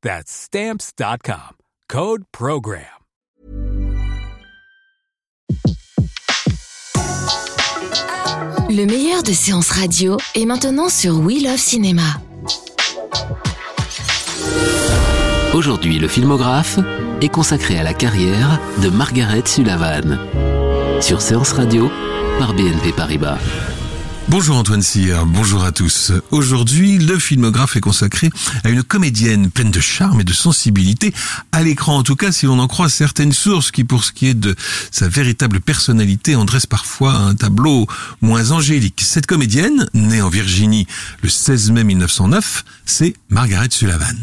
That's Stamps.com. Code Program. Le meilleur de séances radio est maintenant sur We Love Cinéma. Aujourd'hui, le filmographe est consacré à la carrière de Margaret Sullivan. Sur Séance Radio, par BNP Paribas. Bonjour Antoine Cyr, bonjour à tous. Aujourd'hui, le filmographe est consacré à une comédienne pleine de charme et de sensibilité, à l'écran en tout cas si l'on en croit certaines sources qui pour ce qui est de sa véritable personnalité en dressent parfois un tableau moins angélique. Cette comédienne, née en Virginie le 16 mai 1909, c'est Margaret Sullivan.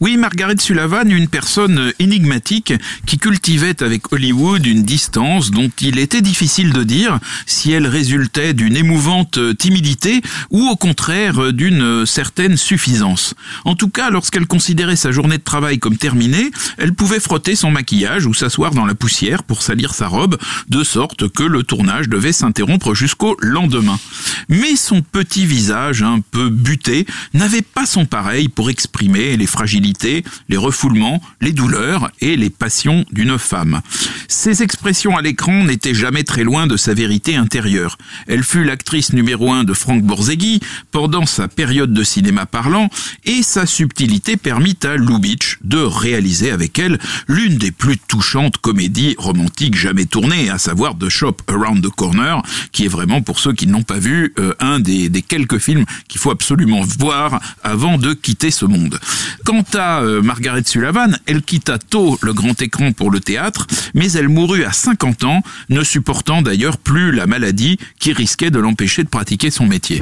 Oui, Margaret Sullivan, une personne énigmatique qui cultivait avec Hollywood une distance dont il était difficile de dire si elle résultait d'une émouvante timidité ou au contraire d'une certaine suffisance. En tout cas, lorsqu'elle considérait sa journée de travail comme terminée, elle pouvait frotter son maquillage ou s'asseoir dans la poussière pour salir sa robe, de sorte que le tournage devait s'interrompre jusqu'au lendemain. Mais son petit visage, un peu buté, n'avait pas son pareil pour exprimer les fragilités, les refoulements, les douleurs et les passions d'une femme. Ses expressions à l'écran n'étaient jamais très loin de sa vérité intérieure. Elle fut l'actrice numéro numéro 1 de Frank Borzeghi pendant sa période de cinéma parlant et sa subtilité permit à Lubitsch de réaliser avec elle l'une des plus touchantes comédies romantiques jamais tournées, à savoir The Shop Around the Corner, qui est vraiment pour ceux qui n'ont pas vu euh, un des, des, quelques films qu'il faut absolument voir avant de quitter ce monde. Quant à euh, Margaret Sullivan, elle quitta tôt le grand écran pour le théâtre, mais elle mourut à 50 ans, ne supportant d'ailleurs plus la maladie qui risquait de l'empêcher de son métier.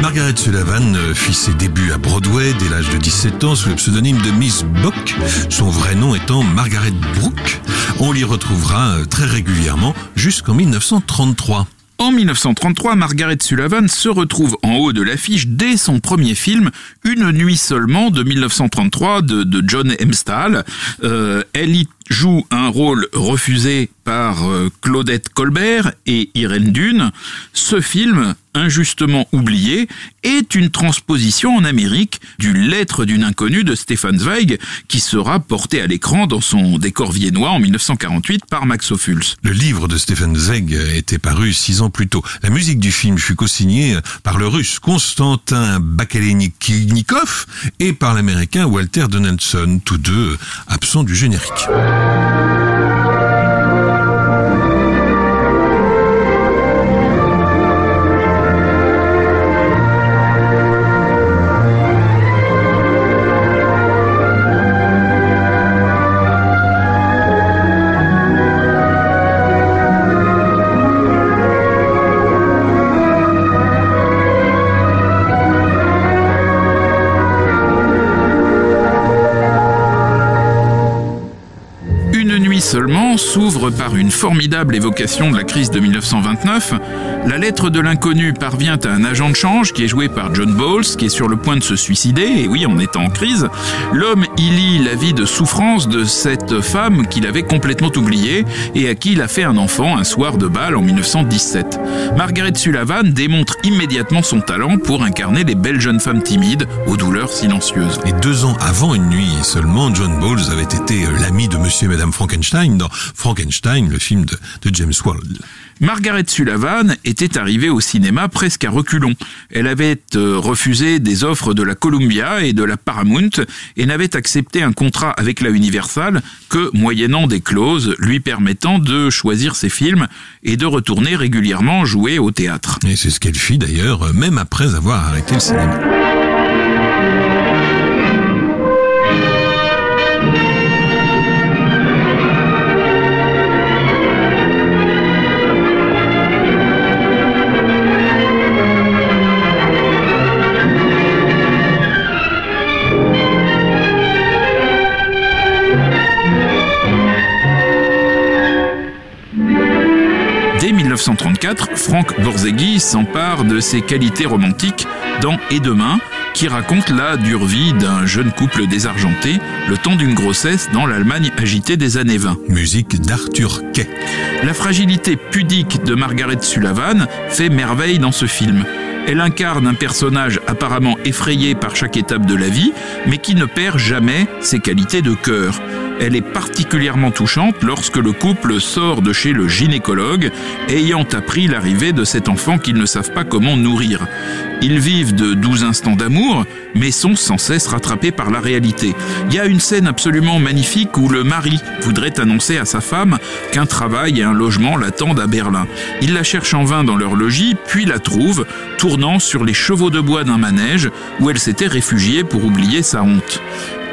Margaret Sullivan fit ses débuts à Broadway dès l'âge de 17 ans sous le pseudonyme de Miss Bock, son vrai nom étant Margaret Brooke. On l'y retrouvera euh, très régulièrement jusqu'en 1933. En 1933, Margaret Sullivan se retrouve en haut de l'affiche dès son premier film, Une nuit seulement de 1933 de, John Hempstall. Euh, elle y joue un rôle refusé par euh, Claudette Colbert et Irène Dune. Ce film, injustement oublié, est une transposition en Amérique du Lettre d'une inconnue de Stefan Zweig qui sera porté à l'écran dans son décor viennois en 1948 par Max Ophuls. Le livre de Stefan Zweig était paru six ans plus tôt. La musique du film fut co-signée par le russe Konstantin Bakalenikov et par l'américain Walter Donaldson, tous deux absents du générique. Thank you. Seulement s'ouvre par une formidable évocation de la crise de 1929. La lettre de l'inconnu parvient à un agent de change qui est joué par John Bowles, qui est sur le point de se suicider, et oui, en étant en crise. L'homme y lit la vie de souffrance de cette femme qu'il avait complètement oubliée et à qui il a fait un enfant un soir de bal en 1917. Margaret Sullivan démontre immédiatement son talent pour incarner les belles jeunes femmes timides aux douleurs silencieuses. Et deux ans avant une nuit seulement, John Bowles avait été l'ami de Monsieur et Madame Frankenstein dans Frankenstein, le film de, de James Wald. Margaret Sullivan était arrivée au cinéma presque à reculons. Elle avait euh, refusé des offres de la Columbia et de la Paramount et n'avait accepté un contrat avec la Universal que moyennant des clauses lui permettant de choisir ses films et de retourner régulièrement jouer au théâtre. Et c'est ce qu'elle fit d'ailleurs, même après avoir arrêté le cinéma. 1934, Frank Borzegui s'empare de ses qualités romantiques dans Et demain, qui raconte la dure vie d'un jeune couple désargenté le temps d'une grossesse dans l'Allemagne agitée des années 20. Musique d'Arthur Kay. La fragilité pudique de Margaret Sullivan fait merveille dans ce film. Elle incarne un personnage apparemment effrayé par chaque étape de la vie, mais qui ne perd jamais ses qualités de cœur. Elle est particulièrement touchante lorsque le couple sort de chez le gynécologue, ayant appris l'arrivée de cet enfant qu'ils ne savent pas comment nourrir. Ils vivent de doux instants d'amour, mais sont sans cesse rattrapés par la réalité. Il y a une scène absolument magnifique où le mari voudrait annoncer à sa femme qu'un travail et un logement l'attendent à Berlin. Il la cherche en vain dans leur logis, puis la trouve, tournant sur les chevaux de bois d'un manège où elle s'était réfugiée pour oublier sa honte.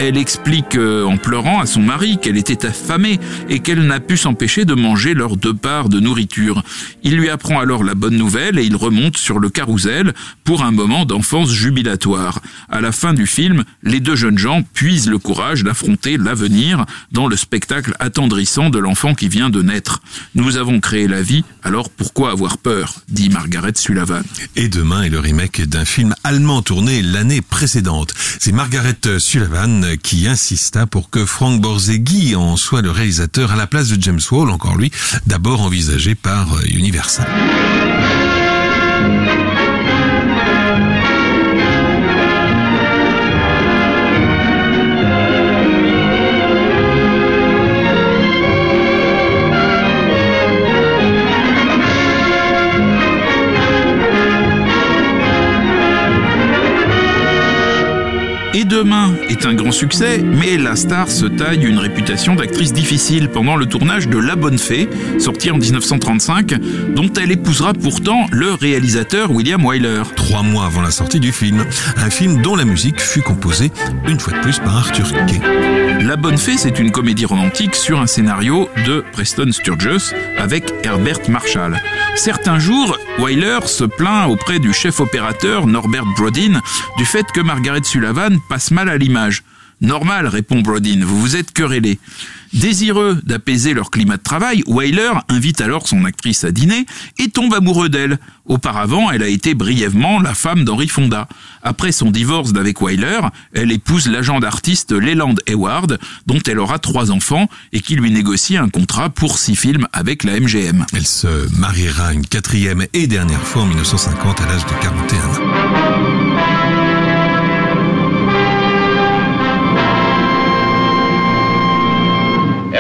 Elle explique euh, en pleurant à son mari qu'elle était affamée et qu'elle n'a pu s'empêcher de manger leurs deux parts de nourriture. Il lui apprend alors la bonne nouvelle et il remonte sur le carrousel pour un moment d'enfance jubilatoire. À la fin du film, les deux jeunes gens puisent le courage d'affronter l'avenir dans le spectacle attendrissant de l'enfant qui vient de naître. Nous avons créé la vie, alors pourquoi avoir peur dit Margaret Sullivan. Et demain est le remake d'un film allemand tourné l'année précédente. C'est Margaret Sullivan qui insista pour que Frank Borzegui en soit le réalisateur à la place de James Wall, encore lui, d'abord envisagé par Universal. Demain est un grand succès, mais la star se taille une réputation d'actrice difficile pendant le tournage de La Bonne Fée, sorti en 1935, dont elle épousera pourtant le réalisateur William Wyler. Trois mois avant la sortie du film, un film dont la musique fut composée une fois de plus par Arthur Kay. La Bonne Fée, c'est une comédie romantique sur un scénario de Preston Sturges avec Herbert Marshall. Certains jours, Wyler se plaint auprès du chef opérateur Norbert Brodin du fait que Margaret Sullivan passe mal à l'image. Normal, répond Brodin, vous vous êtes querellé. Désireux d'apaiser leur climat de travail, Weiler invite alors son actrice à dîner et tombe amoureux d'elle. Auparavant, elle a été brièvement la femme d'Henry Fonda. Après son divorce d'avec Weiler, elle épouse l'agent d'artiste Leland Hayward, dont elle aura trois enfants et qui lui négocie un contrat pour six films avec la MGM. Elle se mariera une quatrième et dernière fois en 1950 à l'âge de 41 ans.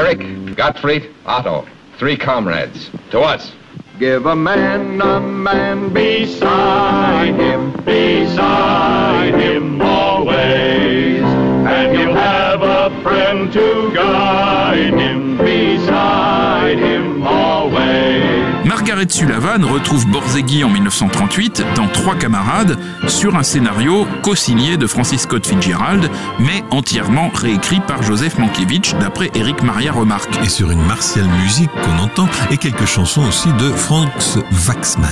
Eric, Gottfried, Otto, three comrades. To us. Give a man a man beside him, beside him always. And he'll have a friend to guide him, beside. Margaret Sullivan retrouve Borzegui en 1938 dans Trois camarades sur un scénario co-signé de Francis Scott Fitzgerald, mais entièrement réécrit par Joseph Mankiewicz d'après Eric Maria Remarque. Et sur une martiale musique qu'on entend et quelques chansons aussi de Franz Waxman.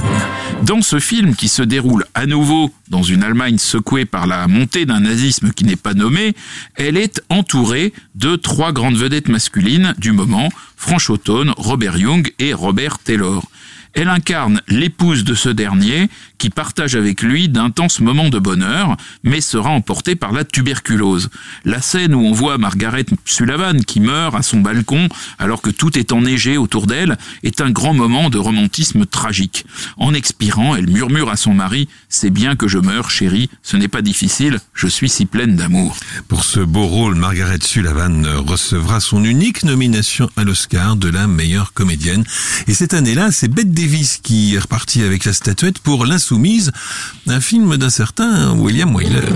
Dans ce film qui se déroule à nouveau dans une Allemagne secouée par la montée d'un nazisme qui n'est pas nommé, elle est entourée de trois grandes vedettes masculines du moment, Franch Houghton, Robert Young et Robert Taylor. Elle incarne l'épouse de ce dernier qui partage avec lui d'intenses moments de bonheur, mais sera emportée par la tuberculose. La scène où on voit Margaret Sullivan qui meurt à son balcon alors que tout est enneigé autour d'elle est un grand moment de romantisme tragique. En expirant, elle murmure à son mari C'est bien que je meurs, chérie, ce n'est pas difficile, je suis si pleine d'amour. Pour ce beau rôle, Margaret Sullivan recevra son unique nomination à l'Oscar de la meilleure comédienne. Et cette année-là, c'est Bette Davis qui est repartie avec la statuette pour L'Insoumise, un film d'un certain William Wyler.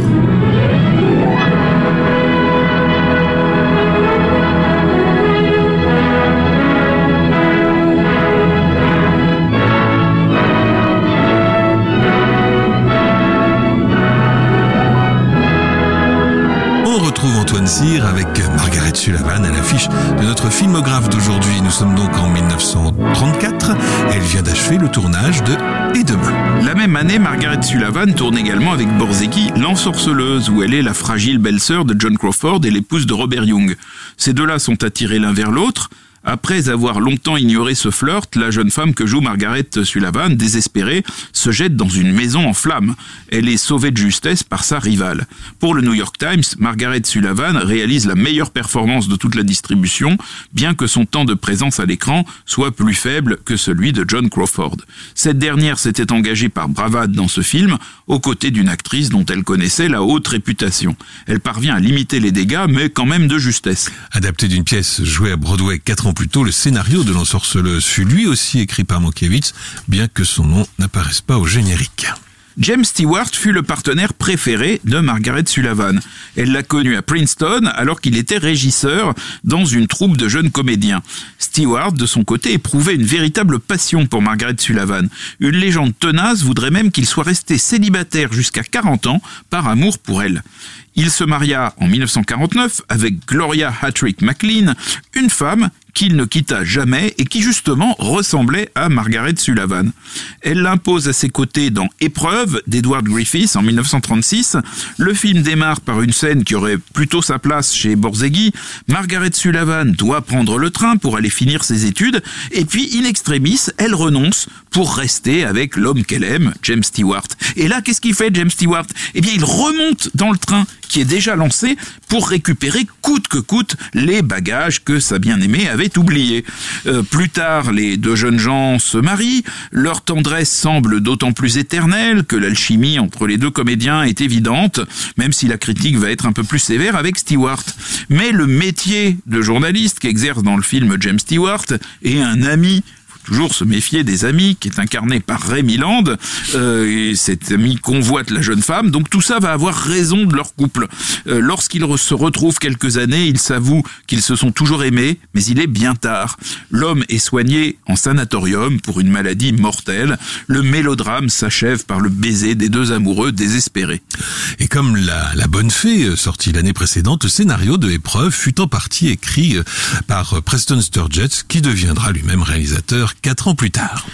Antoine Cyr avec Margaret Sullivan à l'affiche de notre filmographe d'aujourd'hui. Nous sommes donc en 1934. Elle vient d'achever le tournage de Et demain. La même année, Margaret Sullivan tourne également avec Borzecki L'ensorceleuse, où elle est la fragile belle-sœur de John Crawford et l'épouse de Robert Young. Ces deux-là sont attirés l'un vers l'autre. Après avoir longtemps ignoré ce flirt, la jeune femme que joue Margaret Sullivan, désespérée, se jette dans une maison en flammes. Elle est sauvée de justesse par sa rivale. Pour le New York Times, Margaret Sullivan réalise la meilleure performance de toute la distribution, bien que son temps de présence à l'écran soit plus faible que celui de John Crawford. Cette dernière s'était engagée par bravade dans ce film, aux côtés d'une actrice dont elle connaissait la haute réputation. Elle parvient à limiter les dégâts, mais quand même de justesse. Adapté d'une pièce jouée à Broadway 80 ou plutôt le scénario de l'ensorceleuse fut lui aussi écrit par Mankiewicz, bien que son nom n'apparaisse pas au générique. James Stewart fut le partenaire préféré de Margaret Sullivan. Elle l'a connu à Princeton alors qu'il était régisseur dans une troupe de jeunes comédiens. Stewart, de son côté, éprouvait une véritable passion pour Margaret Sullivan. Une légende tenace voudrait même qu'il soit resté célibataire jusqu'à 40 ans par amour pour elle. Il se maria en 1949 avec Gloria Hattrick McLean, une femme qu'il ne quitta jamais et qui justement ressemblait à Margaret Sullivan. Elle l'impose à ses côtés dans Épreuve d'Edward Griffiths en 1936. Le film démarre par une scène qui aurait plutôt sa place chez Borzegui. Margaret Sullivan doit prendre le train pour aller finir ses études et puis in extremis, elle renonce pour rester avec l'homme qu'elle aime, James Stewart. Et là, qu'est-ce qu'il fait James Stewart? Eh bien, il remonte dans le train qui est déjà lancé pour récupérer coûte que coûte les bagages que sa bien-aimée avait oubliés. Euh, plus tard, les deux jeunes gens se marient, leur tendresse semble d'autant plus éternelle que l'alchimie entre les deux comédiens est évidente, même si la critique va être un peu plus sévère avec Stewart. Mais le métier de journaliste qu'exerce dans le film James Stewart est un ami toujours se méfier des amis, qui est incarné par Rémi Land, euh, et cet ami convoite la jeune femme, donc tout ça va avoir raison de leur couple. Euh, Lorsqu'ils se retrouvent quelques années, ils s'avouent qu'ils se sont toujours aimés, mais il est bien tard. L'homme est soigné en sanatorium pour une maladie mortelle. Le mélodrame s'achève par le baiser des deux amoureux désespérés. Et comme la, Bonne Fée, euh, sorti l'année précédente, le scénario de Épreuve fut en partie écrit euh, par Preston Sturges, qui deviendra lui-même réalisateur quatre ans plus tard.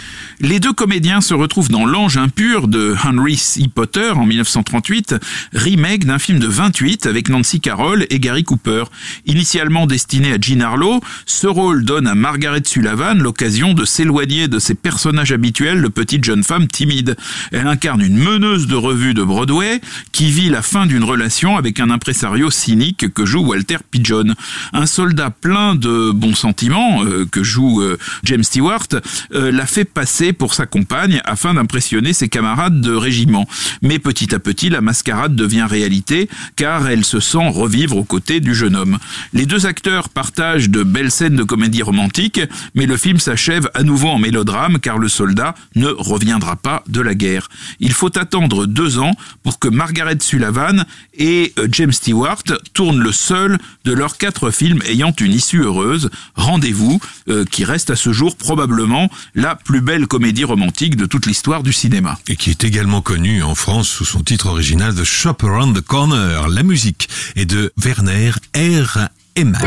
Les deux comédiens se retrouvent dans L'Ange impur de Henry C. Potter en 1938, remake d'un film de 28 avec Nancy Carroll et Gary Cooper. Initialement destiné à Jean Harlow, ce rôle donne à Margaret Sullivan l'occasion de s'éloigner de ses personnages habituels de petite jeune femme timide. Elle incarne une meneuse de revue de Broadway qui vit la fin d'une relation avec un impresario cynique que joue Walter Pigeon. Un soldat plein de bons sentiments euh, que joue euh, James Stewart euh, l'a fait passer pour sa compagne afin d'impressionner ses camarades de régiment. Mais petit à petit, la mascarade devient réalité car elle se sent revivre aux côtés du jeune homme. Les deux acteurs partagent de belles scènes de comédie romantique, mais le film s'achève à nouveau en mélodrame car le soldat ne reviendra pas de la guerre. Il faut attendre deux ans pour que Margaret Sullivan et euh, James Stewart tournent le seul de leurs quatre films ayant une issue heureuse, Rendez-vous, euh, qui reste à ce jour probablement la plus belle comédie romantique de toute l'histoire du cinéma. Et qui est également connu en France sous son titre original The Shop Around the Corner. La musique est de Werner R. Eman.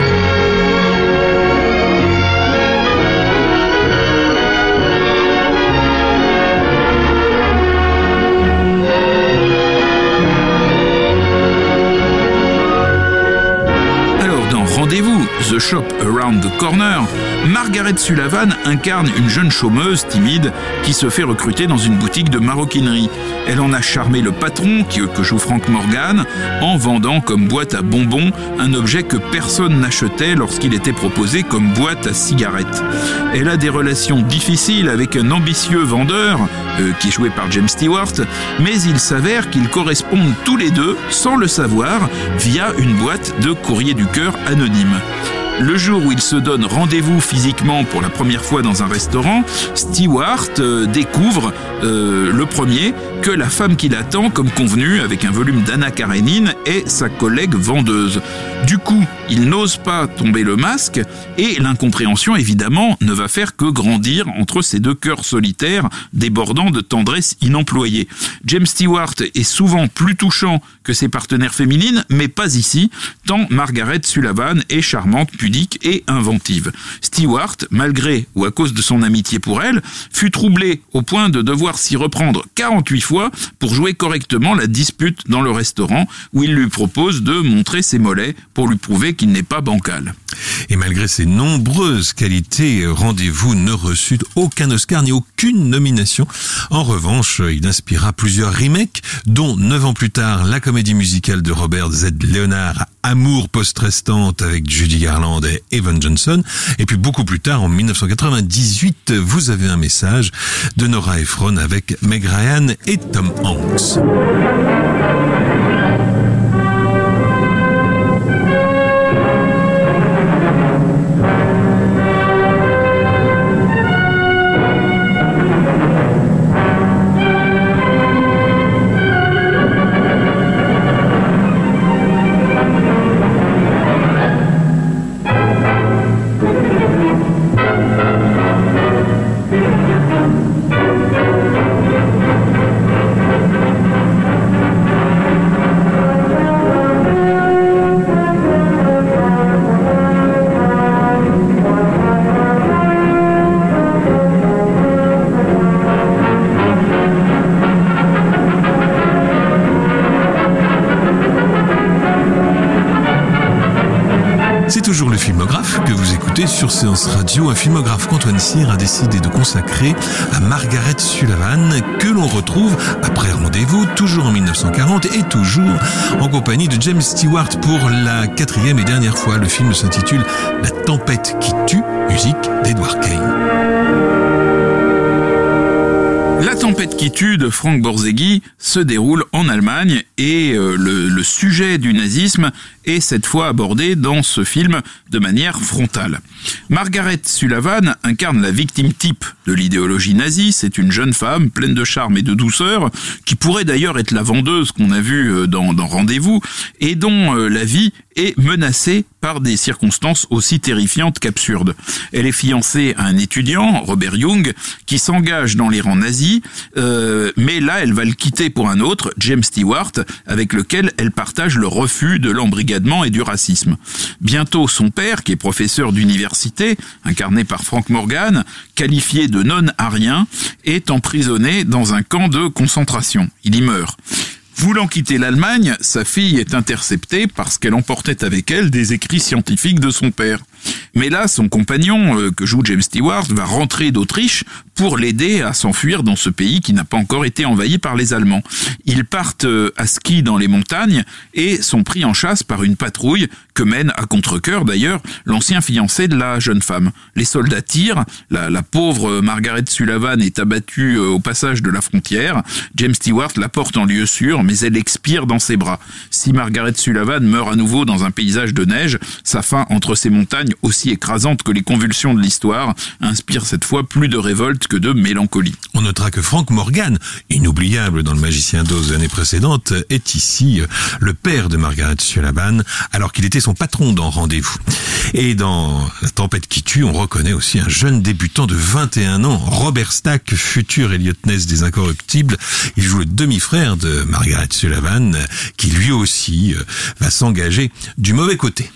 Alors dans Rendez-vous, The Shop Around the Corner, Margaret Sullivan incarne une jeune chômeuse timide qui se fait recruter dans une boutique de maroquinerie. Elle en a charmé le patron, que joue Frank Morgan, en vendant comme boîte à bonbons un objet que personne n'achetait lorsqu'il était proposé comme boîte à cigarettes. Elle a des relations difficiles avec un ambitieux vendeur, euh, qui est joué par James Stewart, mais il s'avère qu'ils correspondent tous les deux, sans le savoir, via une boîte de courrier du cœur anonyme. Le jour où il se donne rendez-vous physiquement pour la première fois dans un restaurant, Stewart euh, découvre euh, le premier que la femme qui l'attend, comme convenu, avec un volume d'Anna Karenine, est sa collègue vendeuse. Du coup, il n'ose pas tomber le masque et l'incompréhension, évidemment, ne va faire que grandir entre ces deux cœurs solitaires débordant de tendresse inemployée. James Stewart est souvent plus touchant que ses partenaires féminines, mais pas ici, tant Margaret Sullivan est charmante, pudique et inventive. Stewart, malgré ou à cause de son amitié pour elle, fut troublé au point de devoir s'y reprendre 48 fois pour jouer correctement la dispute dans le restaurant où il lui propose de montrer ses mollets pour lui prouver qu'il n'est pas bancal. Et malgré ses nombreuses qualités, Rendez-vous ne reçut aucun Oscar ni aucune nomination. En revanche, il inspira plusieurs remakes, dont neuf ans plus tard la comédie musicale de Robert Z. Leonard, Amour post-restante avec Judy Garland et Evan Johnson. Et puis beaucoup plus tard, en 1998, vous avez un message de Nora Ephron avec Meg Ryan et Tom Hanks. Radio, un filmographe qu'Antoine Cyr a décidé de consacrer à Margaret Sullivan, que l'on retrouve après rendez-vous, toujours en 1940 et toujours en compagnie de James Stewart pour la quatrième et dernière fois. Le film s'intitule La tempête qui tue, musique d'Edward Kane. La tempête qui tue de Frank Borzegui se déroule en Allemagne et euh, le, sujet du nazisme est cette fois abordé dans ce film de manière frontale. Margaret Sullivan incarne la victime type de l'idéologie nazie. C'est une jeune femme pleine de charme et de douceur qui pourrait d'ailleurs être la vendeuse qu'on a vue euh, dans, Rendez-vous et dont euh, la vie est menacée par des circonstances aussi terrifiantes qu'absurdes. Elle est fiancée à un étudiant, Robert Young, qui s'engage dans les rangs nazis, mais là elle va le quitter pour un autre, James Stewart, avec lequel elle partage le refus de l'embrigadement et du racisme. Bientôt son père, qui est professeur d'université, incarné par Frank Morgan, qualifié de non-arien, est emprisonné dans un camp de concentration. Il y meurt. Voulant quitter l'Allemagne, sa fille est interceptée parce qu'elle emportait avec elle des écrits scientifiques de son père. Mais là, son compagnon, euh, que joue James Stewart, va rentrer d'Autriche pour l'aider à s'enfuir dans ce pays qui n'a pas encore été envahi par les Allemands. Ils partent euh, à ski dans les montagnes et sont pris en chasse par une patrouille que mène à contre-cœur d'ailleurs l'ancien fiancé de la jeune femme. Les soldats tirent, la, la pauvre Margaret Sullivan est abattue euh, au passage de la frontière, James Stewart la porte en lieu sûr, mais elle expire dans ses bras. Si Margaret Sullivan meurt à nouveau dans un paysage de neige, sa fin entre ces montagnes aussi écrasante que les convulsions de l'histoire inspire cette fois plus de révolte que de mélancolie. On notera que Frank Morgan, inoubliable dans le Magicien d'Oz l'année précédente, est ici euh, le père de Margaret Sullivan, alors qu'il était son patron dans Rendez-vous. Et dans La tempête qui tue, on reconnaît aussi un jeune débutant de 21 ans, Robert Stack, futur Elliot Ness des Incorruptibles. Il joue le demi-frère de Margaret Sullivan, qui lui aussi euh, va s'engager du mauvais côté.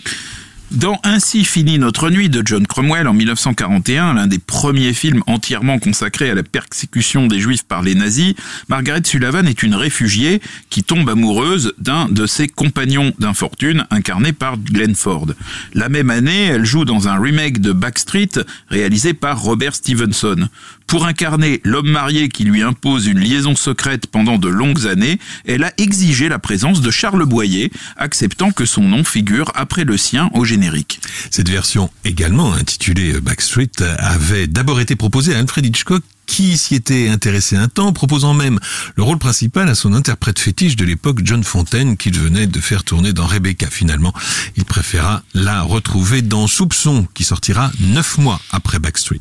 Dans Ainsi finit notre nuit de John Cromwell en 1941, l'un des premiers films entièrement consacrés à la persécution des juifs par les nazis, Margaret Sullivan est une réfugiée qui tombe amoureuse d'un de ses compagnons d'infortune incarné par Glenn Ford. La même année, elle joue dans un remake de Backstreet réalisé par Robert Stevenson. Pour incarner l'homme marié qui lui impose une liaison secrète pendant de longues années, elle a exigé la présence de Charles Boyer, acceptant que son nom figure après le sien au générique. Cette version, également intitulée Backstreet, avait d'abord été proposée à Alfred Hitchcock qui s'y était intéressé un temps, proposant même le rôle principal à son interprète fétiche de l'époque, John Fontaine, qu'il venait de faire tourner dans Rebecca. Finalement, il préféra la retrouver dans Soupçon, qui sortira neuf mois après Backstreet.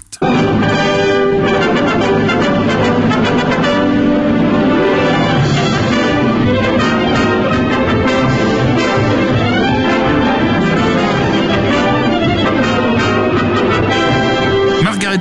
Thank you.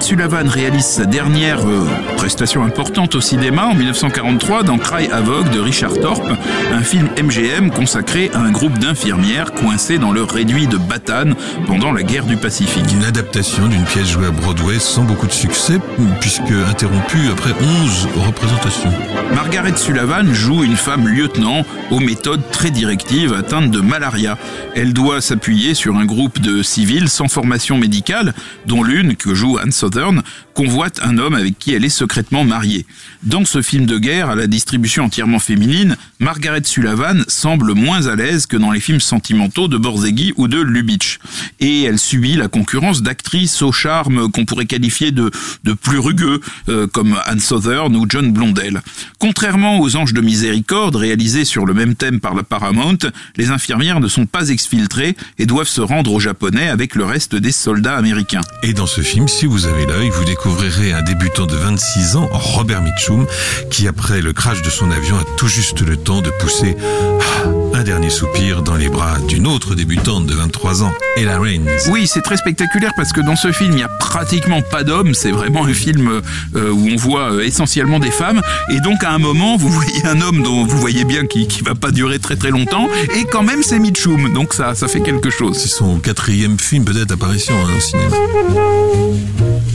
Sullivan réalise sa dernière euh, prestation importante au cinéma en 1943 dans Cry Havoc de Richard Thorpe, un film MGM consacré à un groupe d'infirmières coincées dans leur réduit de Batane pendant la guerre du Pacifique. Une adaptation d'une pièce jouée à Broadway sans beaucoup de succès puisque interrompue après 11 représentations. Margaret Sullivan joue une femme lieutenant aux méthodes très directives atteinte de malaria. Elle doit s'appuyer sur un groupe de civils sans formation médicale, dont l'une que joue Anne Southern convoite un homme avec qui elle est secrètement mariée. Dans ce film de guerre à la distribution entièrement féminine, Margaret Sullivan semble moins à l'aise que dans les films sentimentaux de Borzegui ou de Lubitsch. Et elle subit la concurrence d'actrices au charme qu'on pourrait qualifier de, de plus rugueux, euh, comme Anne Southern ou John Blondell. Contrairement aux Anges de Miséricorde, réalisés sur le même thème par la Paramount, les infirmières ne sont pas exfiltrées et doivent se rendre au Japonais avec le reste des soldats américains. Et dans ce film, si vous avez l'œil, vous découvrirez un débutant de 26 ans, Robert Mitchum, qui après le crash de son avion a tout juste le temps de pousser ah, un dernier soupir dans les bras d'une autre débutante de 23 ans, Ella Raines. Oui, c'est très spectaculaire parce que dans ce film, il n'y a pratiquement pas d'hommes. C'est vraiment un film euh, où on voit euh, essentiellement des femmes. Et donc, à un moment, vous voyez un homme dont vous voyez bien qu'il ne va pas durer très très longtemps. Et quand même, c'est Mitchum. Donc, ça, ça fait quelque chose. C'est son quatrième film, peut-être, apparition hein, au cinéma.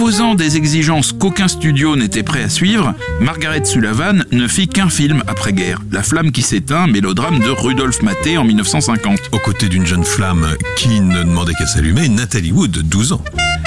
Imposant des exigences qu'aucun studio n'était prêt à suivre, Margaret Sullivan ne fit qu'un film après-guerre, La flamme qui s'éteint, mélodrame de Rudolf Maté en 1950. Aux côtés d'une jeune flamme qui ne demandait qu'à s'allumer, Nathalie Wood, 12 ans.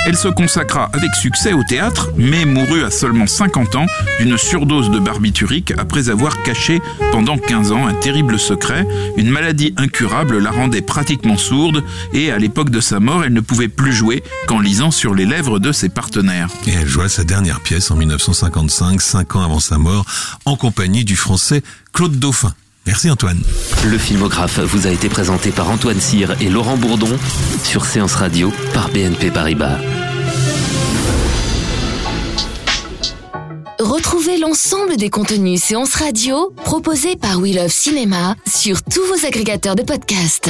Elle se consacra avec succès au théâtre, mais mourut à seulement 50 ans d'une surdose de barbiturique après avoir caché pendant 15 ans un terrible secret. Une maladie incurable la rendait pratiquement sourde et à l'époque de sa mort, elle ne pouvait plus jouer qu'en lisant sur les lèvres de ses partenaires. Et elle joua sa dernière pièce en 1955, cinq ans avant sa mort, en compagnie du français Claude Dauphin. Merci Antoine. Le filmographe vous a été présenté par Antoine Cyr et Laurent Bourdon sur Séance Radio par BNP Paribas. Retrouvez l'ensemble des contenus séances radio proposés par We Love Cinéma sur tous vos agrégateurs de podcasts.